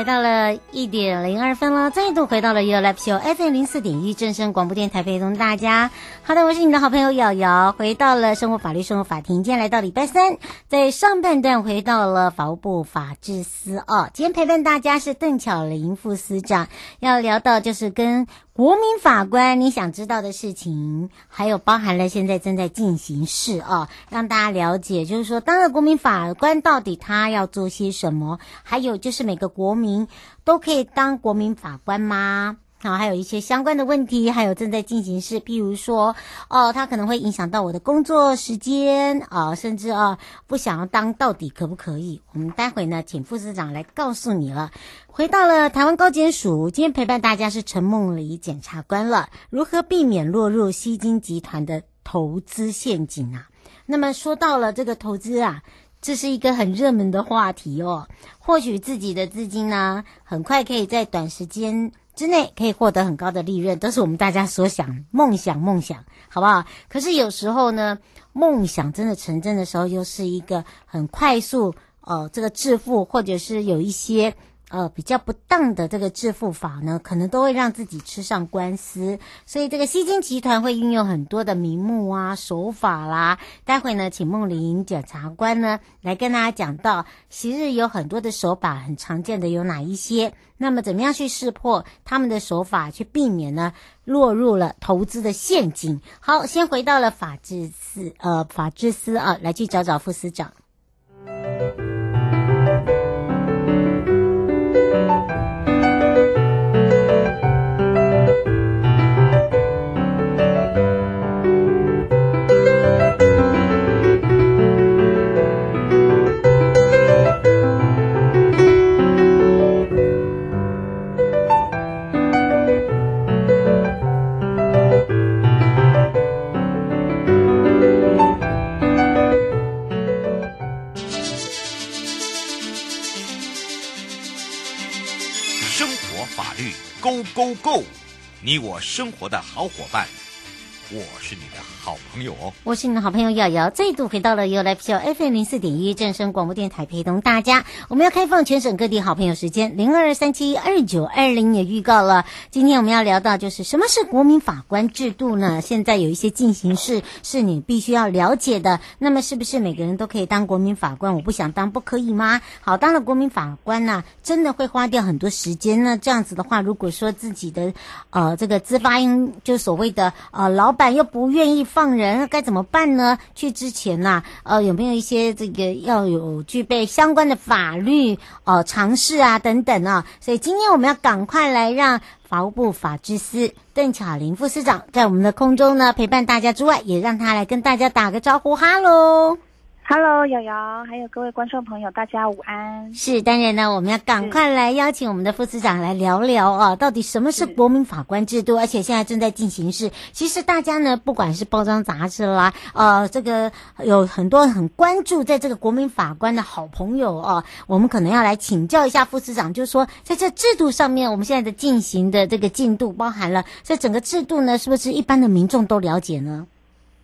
来到了一点零二分了，再度回到了 You Live Show FM 零四点一正声广播电台，陪同大家。好的，我是你的好朋友瑶瑶，回到了生活法律生活法庭。今天来到礼拜三，在上半段回到了法务部法制司哦。今天陪伴大家是邓巧玲副司长，要聊到就是跟国民法官你想知道的事情，还有包含了现在正在进行式哦，让大家了解，就是说当了国民法官到底他要做些什么，还有就是每个国民都可以当国民法官吗？好，还有一些相关的问题，还有正在进行式，譬如说，哦，他可能会影响到我的工作时间啊，甚至啊，不想要当，到底可不可以？我们待会呢，请副司长来告诉你了。回到了台湾高检署，今天陪伴大家是陈梦梨检察官了。如何避免落入吸金集团的投资陷阱啊？那么说到了这个投资啊，这是一个很热门的话题哦。获取自己的资金呢，很快可以在短时间。之内可以获得很高的利润，都是我们大家所想、梦想、梦想，好不好？可是有时候呢，梦想真的成真的时候，又是一个很快速，呃，这个致富，或者是有一些。呃，比较不当的这个致富法呢，可能都会让自己吃上官司，所以这个吸金集团会运用很多的名目啊、手法啦。待会呢，请梦玲检察官呢来跟大家讲到，昔日有很多的手法，很常见的有哪一些？那么怎么样去识破他们的手法，去避免呢落入了投资的陷阱？好，先回到了法制司，呃，法制司啊，来去找找副司长。你我生活的好伙伴，我是你的好朋友哦。我是你的好朋友瑶瑶，再度回到了 You Live Show FM 零四点一正声广播电台，陪同大家。我们要开放全省各地好朋友时间零二三七二九二零也预告了。今天我们要聊到就是什么是国民法官制度呢？现在有一些进行式是你必须要了解的。那么是不是每个人都可以当国民法官？我不想当，不可以吗？好，当了国民法官呢、真的会花掉很多时间呢。这样子的话，如果说自己的呃这个资发音就所谓的呃老板又不愿意放人。该怎么办呢？去之前呐、啊，呃，有没有一些这个要有具备相关的法律呃常识啊等等啊？所以今天我们要赶快来让法务部法制司邓巧玲副司长在我们的空中呢陪伴大家之外，也让他来跟大家打个招呼，哈喽。Hello，瑶瑶，还有各位观众朋友，大家午安。是，当然呢，我们要赶快来邀请我们的副司长来聊聊啊，到底什么是国民法官制度？而且现在正在进行式。其实大家呢，不管是包装杂志啦，呃，这个有很多很关注在这个国民法官的好朋友啊，我们可能要来请教一下副司长，就是说在这制度上面，我们现在的进行的这个进度，包含了这整个制度呢，是不是一般的民众都了解呢？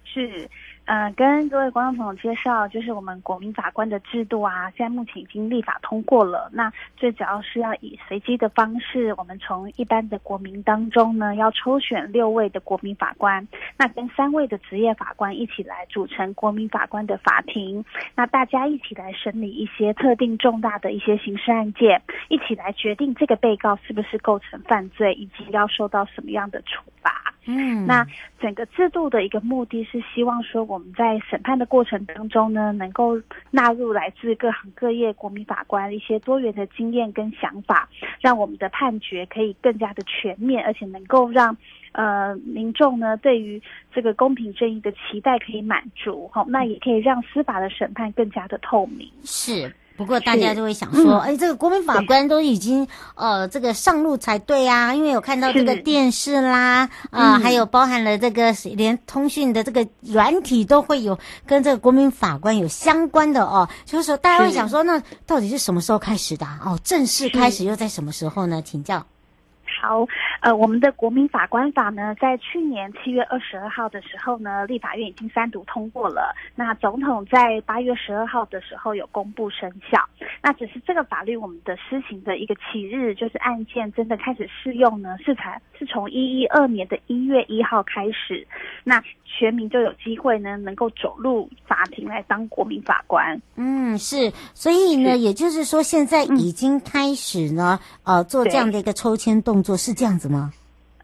是。呃，跟各位观众朋友介绍，就是我们国民法官的制度啊，现在目前已经立法通过了。那最主要是要以随机的方式，我们从一般的国民当中呢，要抽选六位的国民法官，那跟三位的职业法官一起来组成国民法官的法庭。那大家一起来审理一些特定重大的一些刑事案件，一起来决定这个被告是不是构成犯罪，以及要受到什么样的处罚。嗯，那整个制度的一个目的是希望说，我们在审判的过程当中呢，能够纳入来自各行各业国民法官一些多元的经验跟想法，让我们的判决可以更加的全面，而且能够让呃民众呢对于这个公平正义的期待可以满足，好，那也可以让司法的审判更加的透明。是。不过大家就会想说，哎、嗯，这个国民法官都已经呃这个上路才对啊，因为有看到这个电视啦，啊、呃嗯，还有包含了这个连通讯的这个软体都会有跟这个国民法官有相关的哦。就是说，大家会想说，那到底是什么时候开始的？哦，正式开始又在什么时候呢？请教。好，呃，我们的国民法官法呢，在去年七月二十二号的时候呢，立法院已经三读通过了。那总统在八月十二号的时候有公布生效。那只是这个法律我们的施行的一个起日，就是案件真的开始适用呢，是才是从一一二年的一月一号开始。那全民就有机会呢，能够走入法庭来当国民法官。嗯，是，所以呢，也就是说，现在已经开始呢，嗯、呃，做这样的一个抽签动作，是这样子吗？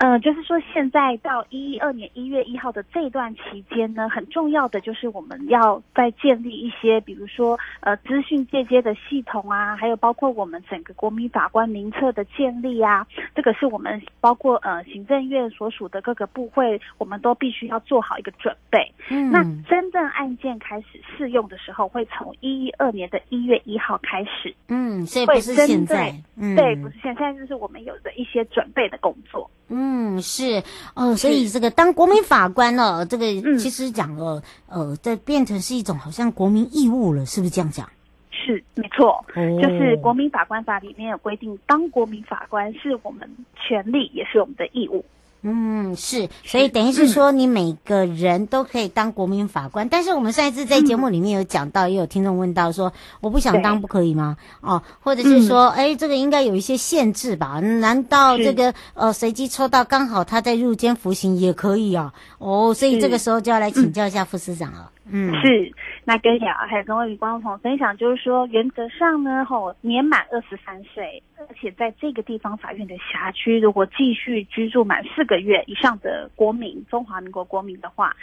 呃，就是说，现在到一一二年一月一号的这段期间呢，很重要的就是我们要再建立一些，比如说呃资讯借接的系统啊，还有包括我们整个国民法官名册的建立啊，这个是我们包括呃行政院所属的各个部会，我们都必须要做好一个准备。嗯，那真正案件开始适用的时候，会从一一二年的一月一号开始。嗯，所以不是现在。嗯，对，不是现在，现在就是我们有的一些准备的工作。嗯，是哦，所以这个当国民法官呢、哦，这个其实讲了，呃，这变成是一种好像国民义务了，是不是这样讲？是，没错，哦、就是国民法官法里面有规定，当国民法官是我们权利，也是我们的义务。嗯，是，所以等于是说，你每个人都可以当国民法官。嗯、但是我们上一次在节目里面有讲到，也有听众问到说，我不想当不可以吗？哦，或者是说，哎、嗯，这个应该有一些限制吧？难道这个呃随机抽到刚好他在入监服刑也可以啊？哦，所以这个时候就要来请教一下副司长了。嗯，嗯是，那跟雅还有跟各位观众朋友分享，就是说原则上呢，吼年满二十三岁，而且在这个地方法院的辖区，如果继续居住满四个月以上的国民，中华民国国民的话，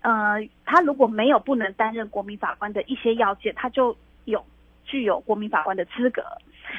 呃，他如果没有不能担任国民法官的一些要件，他就有具有国民法官的资格。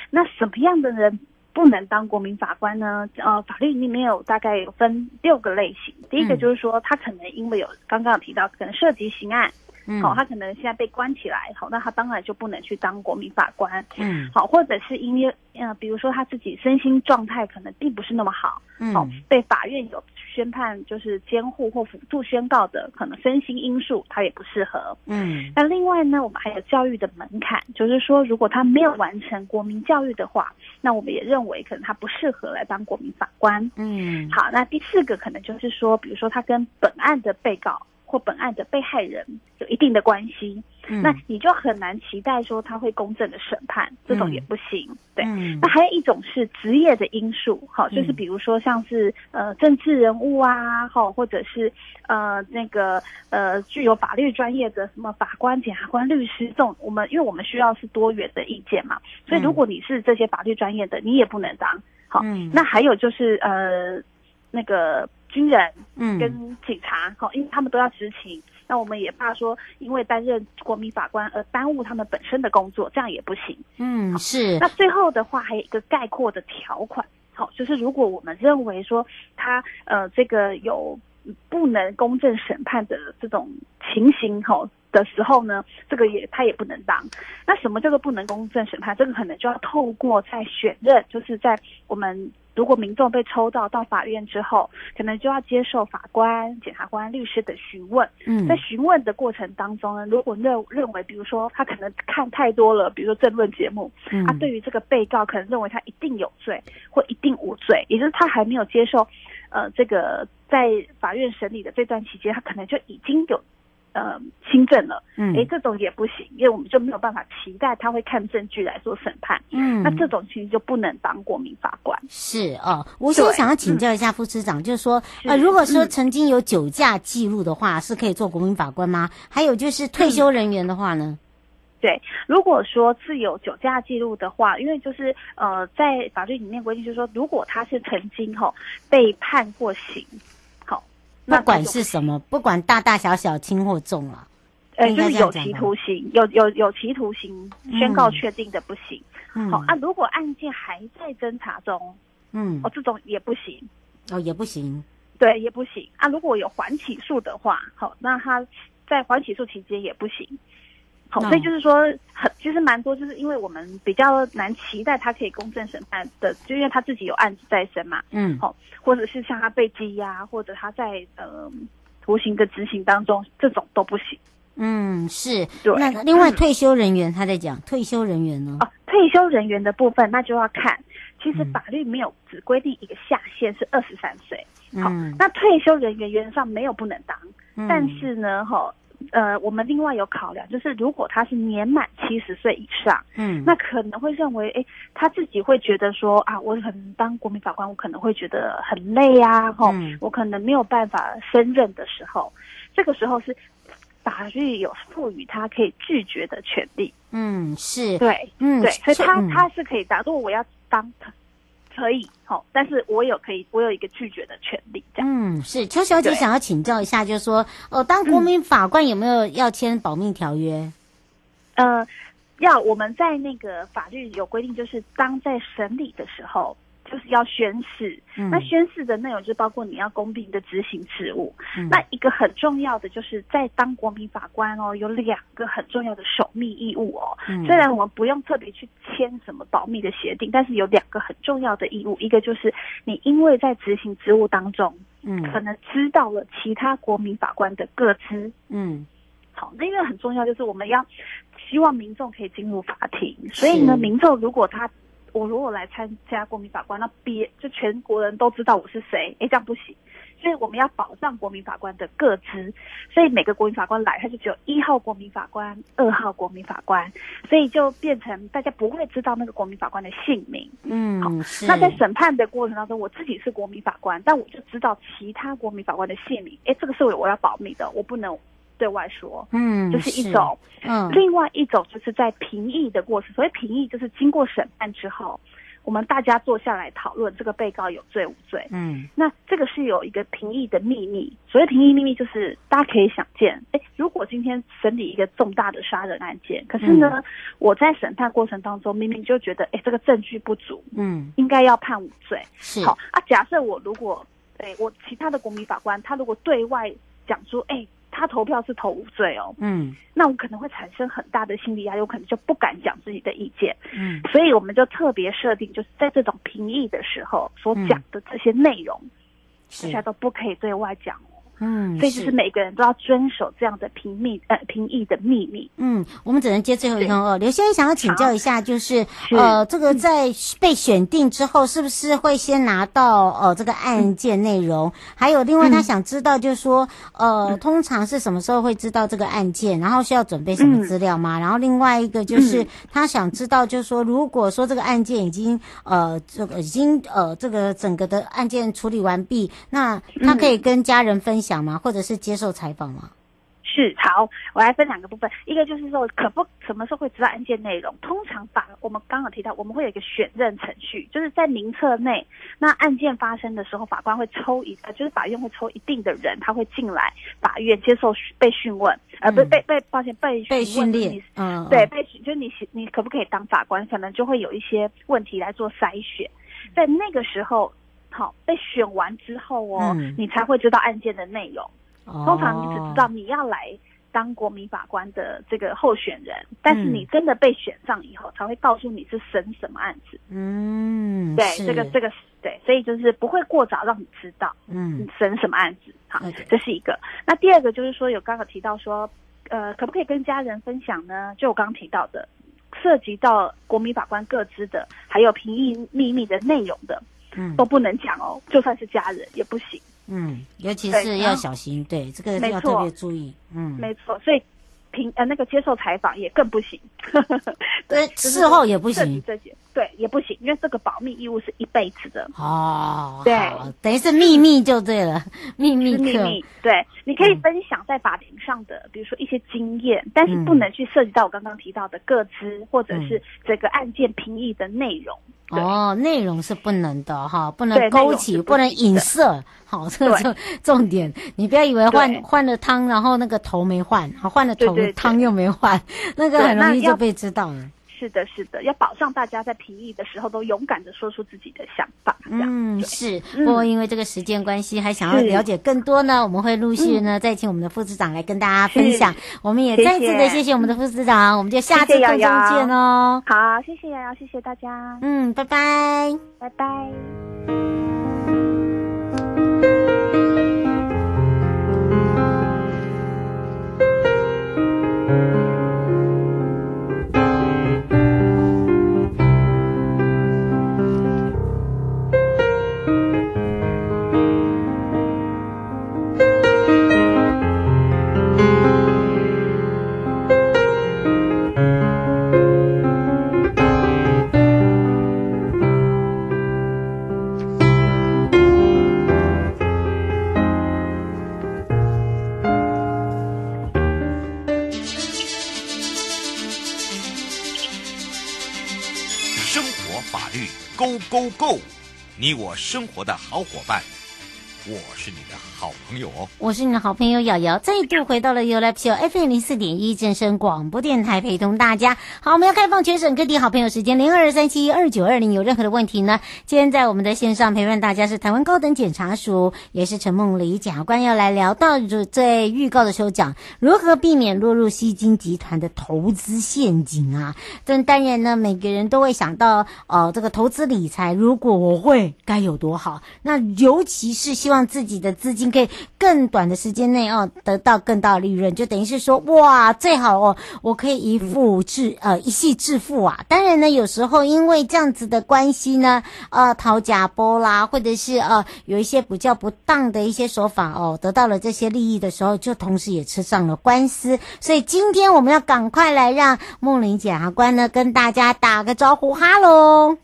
那什么样的人不能当国民法官呢？呃，法律里面有大概有分六个类型。第一个就是说，他可能因为有刚刚有提到，可能涉及刑案，嗯，好，他可能现在被关起来，好，那他当然就不能去当国民法官，嗯，好，或者是因为呃，比如说他自己身心状态可能并不是那么好，嗯，好，被法院有宣判就是监护或辅助宣告的，可能身心因素他也不适合，嗯，那另外呢，我们还有教育的门槛，就是说如果他没有完成国民教育的话。那我们也认为，可能他不适合来当国民法官。嗯，好，那第四个可能就是说，比如说他跟本案的被告或本案的被害人有一定的关系。嗯，那你就很难期待说他会公正的审判，这种也不行。嗯、对、嗯，那还有一种是职业的因素，好，就是比如说像是呃政治人物啊，好，或者是呃那个呃具有法律专业的什么法官、检察官、律师这种，我们因为我们需要是多元的意见嘛，所以如果你是这些法律专业的，你也不能当。好，嗯、那还有就是呃那个军人，嗯，跟警察，好，因为他们都要执勤。那我们也怕说，因为担任国民法官而耽误他们本身的工作，这样也不行。嗯，是。那最后的话，还有一个概括的条款，好，就是如果我们认为说他呃这个有不能公正审判的这种情形哈的时候呢，这个也他也不能当。那什么叫做不能公正审判？这个可能就要透过在选任，就是在我们。如果民众被抽到到法院之后，可能就要接受法官、检察官、律师的询问。嗯，在询问的过程当中呢，如果认认为，比如说他可能看太多了，比如说政论节目，嗯，他对于这个被告可能认为他一定有罪或一定无罪，也就是他还没有接受，呃，这个在法院审理的这段期间，他可能就已经有。呃，轻症了，嗯，诶，这种也不行，因为我们就没有办法期待他会看证据来做审判，嗯，那这种其实就不能当国民法官。是哦，我现在想要请教一下副司长，嗯、就是说，呃，如果说曾经有酒驾记录的话，是可以做国民法官吗？还有就是退休人员的话呢？嗯、对，如果说是有酒驾记录的话，因为就是呃，在法律里面规定，就是说，如果他是曾经吼、哦、被判过刑。不管是什么，不管大大小小、轻或重啊，呃，就是有期徒刑，有有有期徒刑宣告确定的不行。嗯，好啊，如果案件还在侦查中，嗯，哦，这种也不行，哦，也不行。对，也不行啊。如果有缓起诉的话，好，那他在缓起诉期间也不行。好，所以就是说，很其实蛮多，就是因为我们比较难期待他可以公正审判的，就因为他自己有案子在身嘛。嗯，好，或者是像他被羁押，或者他在呃徒刑的执行当中，这种都不行。嗯，是。对。那另外退休人员他在讲退休人员呢？哦，退休人员的部分，那就要看，其实法律没有只规定一个下限是二十三岁。好，嗯，那退休人员原则上没有不能当，嗯，但是呢，哈。呃，我们另外有考量，就是如果他是年满七十岁以上，嗯，那可能会认为，哎，他自己会觉得说啊，我可能当国民法官，我可能会觉得很累啊，吼、嗯，我可能没有办法胜任的时候，这个时候是法律有赋予他可以拒绝的权利。嗯，是对，嗯，对，所以他、嗯、他是可以当，如果我要当。可以，好，但是我有可以，我有一个拒绝的权利。这样，嗯，是邱小姐想要请教一下，就是说，呃，当国民法官有没有要签保密条约？嗯、呃，要我们在那个法律有规定，就是当在审理的时候。就是要宣誓，嗯，那宣誓的内容就包括你要公平的执行职务，嗯。那一个很重要的就是在当国民法官哦，有两个很重要的守密义务哦。嗯，虽然我们不用特别去签什么保密的协定，但是有两个很重要的义务，一个就是你因为在执行职务当中，嗯，可能知道了其他国民法官的个资，嗯，好，那因为很重要，就是我们要希望民众可以进入法庭，所以呢，民众如果他。我如果来参加国民法官，那别就全国人都知道我是谁，哎，这样不行。所以我们要保障国民法官的个资，所以每个国民法官来，他就只有一号国民法官、二号国民法官，所以就变成大家不会知道那个国民法官的姓名。嗯，好。那在审判的过程当中，我自己是国民法官，但我就知道其他国民法官的姓名。哎，这个是我我要保密的，我不能。对外说，嗯，这、就是一种，嗯，另外一种就是在评议的过程，所谓评议就是经过审判之后，我们大家坐下来讨论这个被告有罪无罪，嗯，那这个是有一个评议的秘密，所谓评议秘密就是大家可以想见，哎，如果今天审理一个重大的杀人案件，可是呢，嗯、我在审判过程当中明明就觉得，哎，这个证据不足，嗯，应该要判无罪，是。好啊。假设我如果，哎，我其他的国民法官他如果对外讲出，哎。他投票是投无罪哦，嗯，那我可能会产生很大的心理压力，我可能就不敢讲自己的意见，嗯，所以我们就特别设定，就是在这种评议的时候所讲的这些内容，大家都不可以对外讲。嗯，所以就是每个人都要遵守这样的平密呃评议的秘密。嗯，我们只能接最后一通哦。刘先生想要请教一下，就是呃，这个在被选定之后，是不是会先拿到呃这个案件内容？嗯、还有另外他想知道，就是说呃、嗯，通常是什么时候会知道这个案件？然后需要准备什么资料吗？嗯、然后另外一个就是他想知道，就是说如果说这个案件已经呃这个已经呃这个整个的案件处理完毕，那他可以跟家人分享。讲吗？或者是接受采访吗？是，好，我来分两个部分。一个就是说，可不什么时候会知道案件内容？通常法我们刚刚提到，我们会有一个选任程序，就是在名册内。那案件发生的时候，法官会抽一，呃，就是法院会抽一定的人，他会进来法院接受被讯问，呃，不是被被抱歉被被训练，嗯，对，被就你你可不可以当法官？可能就会有一些问题来做筛选，在那个时候。好，被选完之后哦、嗯，你才会知道案件的内容。通常你只知道你要来当国民法官的这个候选人，嗯、但是你真的被选上以后，才会告诉你是审什么案子。嗯，对，这个这个对，所以就是不会过早让你知道，嗯，审什么案子。好，这是一个。那第二个就是说，有刚刚提到说，呃，可不可以跟家人分享呢？就我刚刚提到的，涉及到国民法官各资的，还有评议秘密的内容的。嗯，都不能讲哦，就算是家人也不行。嗯，尤其是要小心，对，对这个要特别注意。嗯，没错，所以平呃那个接受采访也更不行。对，事后也不行。这些对也不行，因为这个保密义务是一辈子的。哦，对，等于是秘密就对了，秘密秘密。对，你可以分享在法庭上的，嗯、比如说一些经验，但是不能去涉及到我刚刚提到的各资、嗯、或者是这个案件评议的内容。哦，内容是不能的哈，不能勾起，不，不能影射。好，这个重重点，你不要以为换换了汤，然后那个头没换，好换了头，汤又没换，那个很容易就被知道了。是的，是的，要保障大家在评议的时候都勇敢的说出自己的想法。嗯，是。不过因为这个时间关系，还想要了解更多呢，我们会陆续呢再请我们的副市长来跟大家分享。我们也再次的谢谢我们的副市长，我们就下次空中见哦。好，谢谢瑶瑶，谢谢大家。嗯，拜拜，拜拜。Go 你我生活的好伙伴，我是你的好朋友哦，我是你的好朋友瑶瑶，再度回到了 U L P O FM 零四点一正声广播电台，陪同大家。好，我们要开放全省各地好朋友时间零二三七二九二零，有任何的问题呢？今天在我们的线上陪伴大家是台湾高等检察署，也是陈梦里检察官要来聊到，在预告的时候讲如何避免落入吸金集团的投资陷阱啊。但当然呢，每个人都会想到，呃，这个投资理财，如果我会该有多好？那尤其是希望让自己的资金。可以更短的时间内哦，得到更大的利润，就等于是说哇，最好哦，我可以一富致呃一系致富啊。当然呢，有时候因为这样子的关系呢，呃，讨假波啦，或者是呃有一些比较不当的一些手法哦，得到了这些利益的时候，就同时也吃上了官司。所以今天我们要赶快来让梦玲检察官呢跟大家打个招呼，哈喽，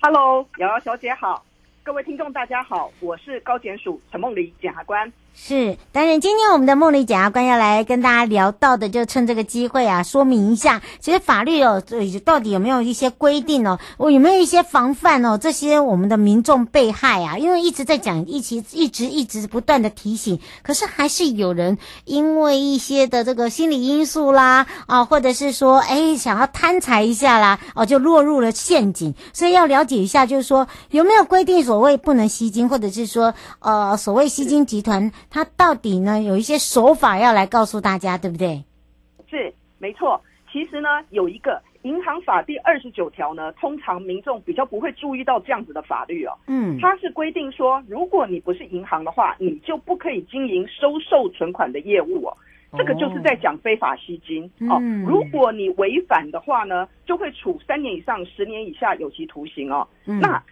哈喽，瑶瑶小姐好。各位听众，大家好，我是高检署陈梦里检察官。是，当然，今天我们的梦里检察官要来跟大家聊到的，就趁这个机会啊，说明一下，其实法律哦，到底有没有一些规定哦，我有没有一些防范哦？这些我们的民众被害啊，因为一直在讲，一起一直一直不断的提醒，可是还是有人因为一些的这个心理因素啦，啊，或者是说，哎，想要贪财一下啦，哦，就落入了陷阱。所以要了解一下，就是说有没有规定所谓不能吸金，或者是说，呃，所谓吸金集团。他到底呢，有一些手法要来告诉大家，对不对？是，没错。其实呢，有一个银行法第二十九条呢，通常民众比较不会注意到这样子的法律哦。嗯，它是规定说，如果你不是银行的话，你就不可以经营收受存款的业务哦。这个就是在讲非法吸金哦。嗯，如果你违反的话呢，就会处三年以上十年以下有期徒刑哦。嗯，那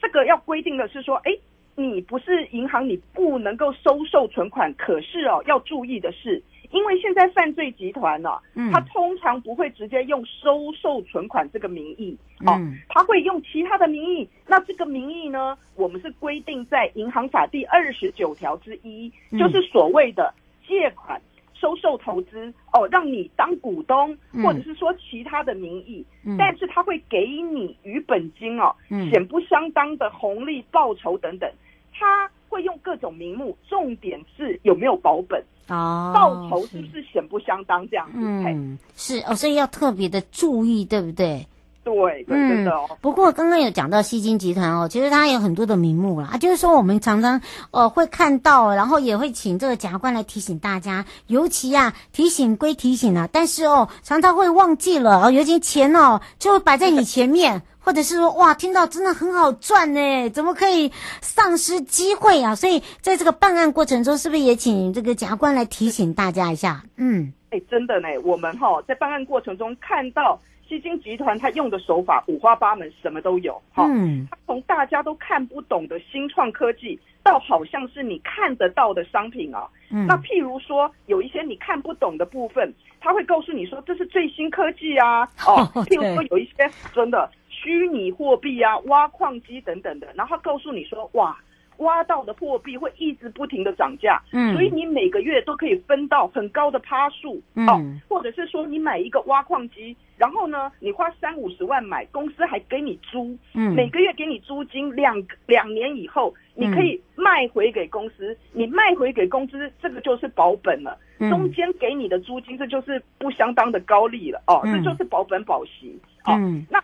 这个要规定的是说，哎。你不是银行，你不能够收受存款。可是哦，要注意的是，因为现在犯罪集团呢、哦，嗯，他通常不会直接用收受存款这个名义，哦，他会用其他的名义。那这个名义呢，我们是规定在银行法第二十九条之一，就是所谓的借款。收受投资哦，让你当股东，或者是说其他的名义，嗯、但是他会给你与本金哦，显、嗯、不相当的红利报酬等等，他会用各种名目，重点是有没有保本哦，报酬是不是显不相当这样子？嗯，是哦，所以要特别的注意，对不对？对，对，真的哦。不过刚刚有讲到西金集团哦，其实它有很多的名目啦，就是说我们常常呃会看到，然后也会请这个检察官来提醒大家，尤其啊提醒归提醒啊，但是哦常常会忘记了哦，尤其钱哦就摆在你前面，或者是说哇听到真的很好赚呢，怎么可以丧失机会啊？所以在这个办案过程中，是不是也请这个检察官来提醒大家一下？嗯，哎，真的呢，我们哈在办案过程中看到。基金集团他用的手法五花八门，什么都有哈。嗯，他从大家都看不懂的新创科技，到好像是你看得到的商品啊。嗯，那譬如说有一些你看不懂的部分，他会告诉你说这是最新科技啊。哦，譬如说有一些真的虚拟货币啊、挖矿机等等的，然后告诉你说哇。挖到的货币会一直不停的涨价，嗯，所以你每个月都可以分到很高的趴数，嗯，哦，或者是说你买一个挖矿机，然后呢，你花三五十万买，公司还给你租，嗯，每个月给你租金，两两年以后你可以卖回给公司，嗯，你卖回给公司，这个就是保本了，嗯，中间给你的租金这就是不相当的高利了，哦，这就是保本保息。哦，那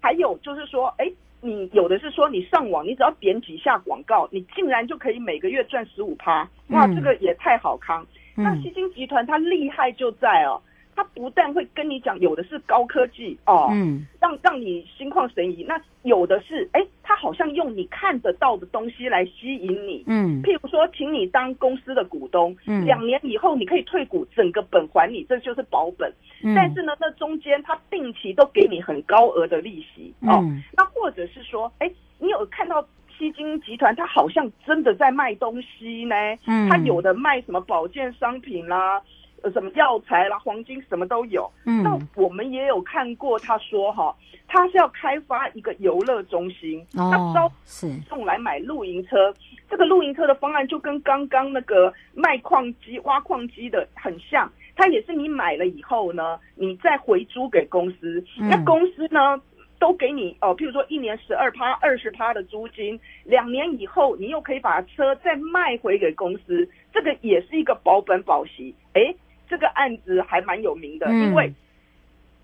还有就是说，哎，你有的是说你上网，你只要点几下广告，你竟然就可以每个月赚十五趴，哇，这个也太好康。嗯、那西金集团它厉害就在哦。他不但会跟你讲，有的是高科技哦，嗯，让让你心旷神怡。那有的是，哎，他好像用你看得到的东西来吸引你，嗯，譬如说，请你当公司的股东，嗯，两年以后你可以退股，整个本还你，这就是保本。嗯，但是呢，那中间他定期都给你很高额的利息，哦，嗯，那或者是说，哎，你有看到基金集团，他好像真的在卖东西呢，嗯，他有的卖什么保健商品啦。呃，什么药材啦、黄金什么都有。嗯，那我们也有看过，他说哈，他是要开发一个游乐中心，哦、他招是用来买露营车。这个露营车的方案就跟刚刚那个卖矿机、挖矿机的很像，它也是你买了以后呢，你再回租给公司。嗯、那公司呢，都给你哦，譬如说一年十二趴、二十趴的租金，两年以后你又可以把车再卖回给公司，这个也是一个保本保息。哎。这个案子还蛮有名的，嗯、因为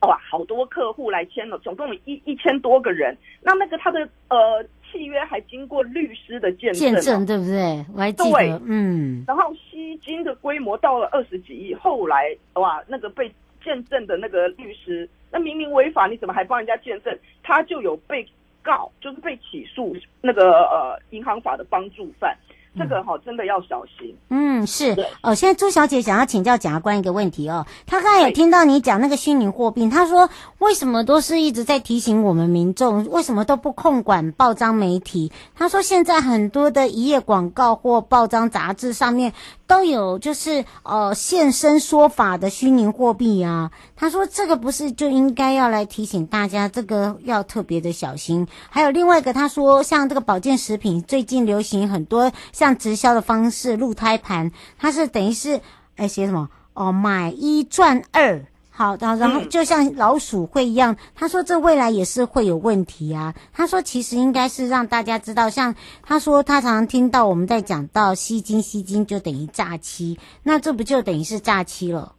哇，好多客户来签了，总共有一一千多个人。那那个他的呃契约还经过律师的见证，见证对不对？我还记得，对嗯。然后吸金的规模到了二十几亿，后来哇，那个被见证的那个律师，那明明违法，你怎么还帮人家见证？他就有被告，就是被起诉那个呃银行法的帮助犯。这个哈真的要小心。嗯，是。哦，现在朱小姐想要请教检察官一个问题哦。她刚才有听到你讲那个虚拟货币，她说为什么都是一直在提醒我们民众，为什么都不控管报章媒体？她说现在很多的一页广告或报章杂志上面都有就是呃现身说法的虚拟货币啊。他说这个不是就应该要来提醒大家，这个要特别的小心。还有另外一个，他说像这个保健食品最近流行很多像。像直销的方式，鹿胎盘，它是等于是，哎，写什么？哦，买一赚二，好的，然后就像老鼠会一样，他说这未来也是会有问题啊。他说其实应该是让大家知道，像他说他常常听到我们在讲到吸金，吸金就等于诈欺，那这不就等于是诈欺了？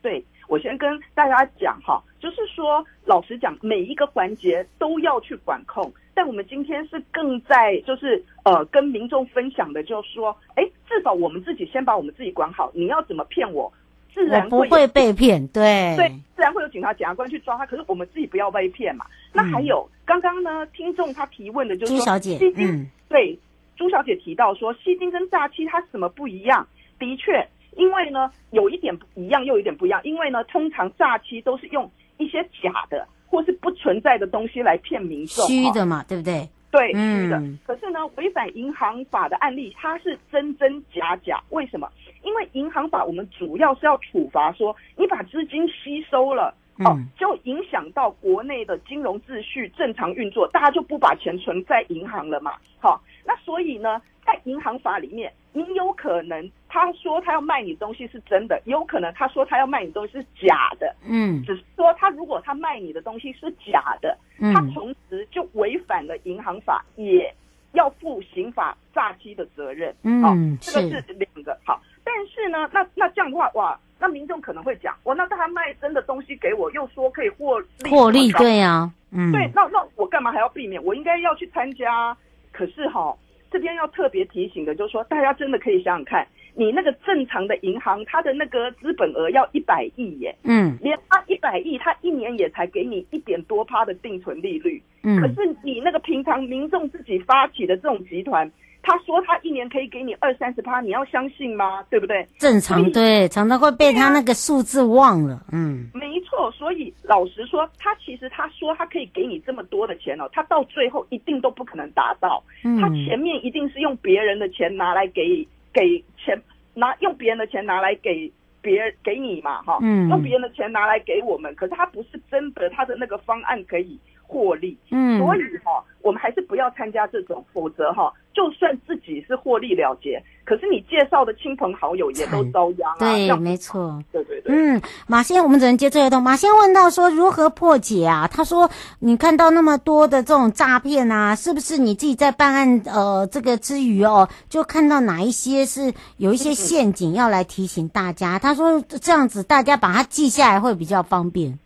对，我先跟大家讲哈，就是说，老实讲，每一个环节都要去管控。但我们今天是更在就是呃跟民众分享的，就是说，哎，至少我们自己先把我们自己管好。你要怎么骗我，自然不会被骗，对对，自然会有警察、检察官去抓他。可是我们自己不要被骗嘛。那还有、嗯、刚刚呢，听众他提问的就是说，朱小姐，嗯，对，朱小姐提到说，吸金跟诈欺它什么不一样？的确，因为呢有一点不一样，又有一点不一样。因为呢，通常诈欺都是用一些假的。或是不存在的东西来骗民众，虚的嘛，对不对？对，是的。嗯、可是呢，违反银行法的案例，它是真真假假。为什么？因为银行法我们主要是要处罚说，你把资金吸收了，嗯、哦，就影响到国内的金融秩序正常运作，大家就不把钱存在银行了嘛。好、哦，那所以呢，在银行法里面，你有可能。他说他要卖你东西是真的，有可能他说他要卖你东西是假的，嗯，只是说他如果他卖你的东西是假的，嗯，他同时就违反了银行法，也要负刑法诈欺的责任，嗯，好，这个是两个。好，但是呢，那那这样的话，哇，那民众可能会讲，我，那他卖真的东西给我，又说可以获利，获利，对呀，啊，嗯，对，那那我干嘛还要避免？我应该要去参加，可是哈，这边要特别提醒的就是说，大家真的可以想想看。你那个正常的银行，它的那个资本额要一百亿耶，嗯，连它一百亿，它一年也才给你一点多趴的定存利率，嗯，可是你那个平常民众自己发起的这种集团，他说他一年可以给你二三十趴，你要相信吗？对不对？正常对，常常会被他那个数字忘了，嗯，没错，所以老实说，他其实他说他可以给你这么多的钱哦，他到最后一定都不可能达到，嗯，他前面一定是用别人的钱拿来给。给钱拿用别人的钱拿来给别人给你嘛哈，嗯，用别人的钱拿来给我们，可是他不是真的他的那个方案可以获利，嗯，所以哈，我们还是不要参加这种，否则哈，就算自己是获利了结。可是你介绍的亲朋好友也都遭殃啊！对，样没错。对对对。嗯，马先，我们只能接这一通。马先问到说如何破解啊？他说你看到那么多的这种诈骗啊，是不是你自己在办案呃这个之余哦，就看到哪一些是有一些陷阱要来提醒大家？他说这样子大家把它记下来会比较方便。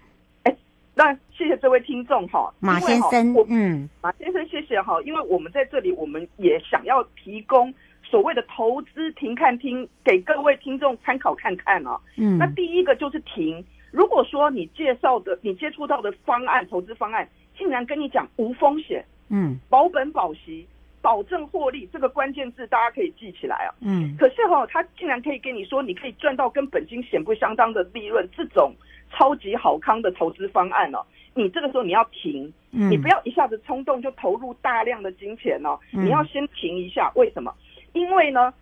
哎，那谢谢这位听众哈，马先生，嗯，马先生谢谢哈，因为我们在这里，我们也想要提供所谓的投资停看听给各位听众参考看看啊。嗯，那第一个就是停，如果说你介绍的、你接触到的方案、投资方案，竟然跟你讲无风险，嗯，保本保息。保证获利这个关键字，大家可以记起来啊。嗯。可是哈、哦，他竟然可以跟你说，你可以赚到跟本金显不相当的利润，这种超级好康的投资方案哦，你这个时候你要停，嗯、你不要一下子冲动就投入大量的金钱哦，嗯、你要先停一下。为什么？因为呢，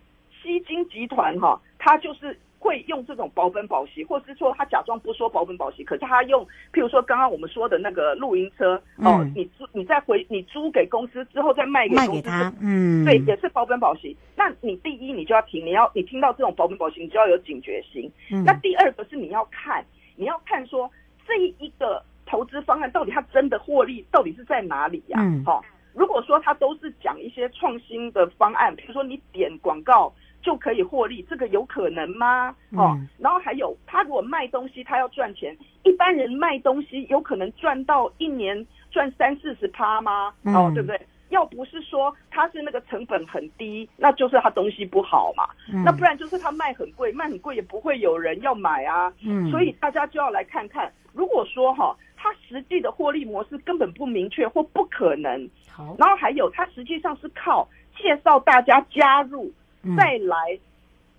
西金集团哈、哦，它就是。会用这种保本保息，或是说他假装不说保本保息，可是他用，譬如说刚刚我们说的那个露营车，嗯、哦，你租你再回你租给公司之后再卖给公司，卖给他，嗯，对，也是保本保息。那你第一你就要停，你要你听到这种保本保息，你就要有警觉心。嗯、那第二个是你要看，你要看说这一个投资方案到底它真的获利到底是在哪里呀、啊？嗯，好、哦，如果说它都是讲一些创新的方案，比如说你点广告。就可以获利，这个有可能吗？哦，嗯、然后还有，他如果卖东西，他要赚钱，一般人卖东西有可能赚到一年赚三四十趴吗？嗯、哦，对不对？要不是说他是那个成本很低，那就是他东西不好嘛。嗯、那不然就是他卖很贵，卖很贵也不会有人要买啊。嗯，所以大家就要来看看，如果说哈、哦，他实际的获利模式根本不明确或不可能。好，然后还有，他实际上是靠介绍大家加入。再来，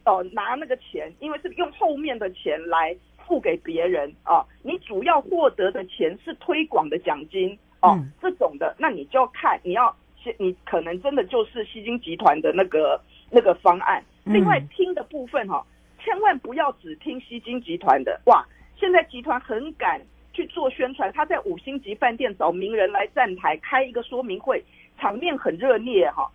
哦，拿那个钱，因为是用后面的钱来付给别人啊。你主要获得的钱是推广的奖金哦，嗯、这种的，那你就要看，你要，你可能真的就是西金集团的那个那个方案。另外听的部分哈、哦，千万不要只听西金集团的哇！现在集团很敢去做宣传，他在五星级饭店找名人来站台开一个说明会，场面很热烈哈。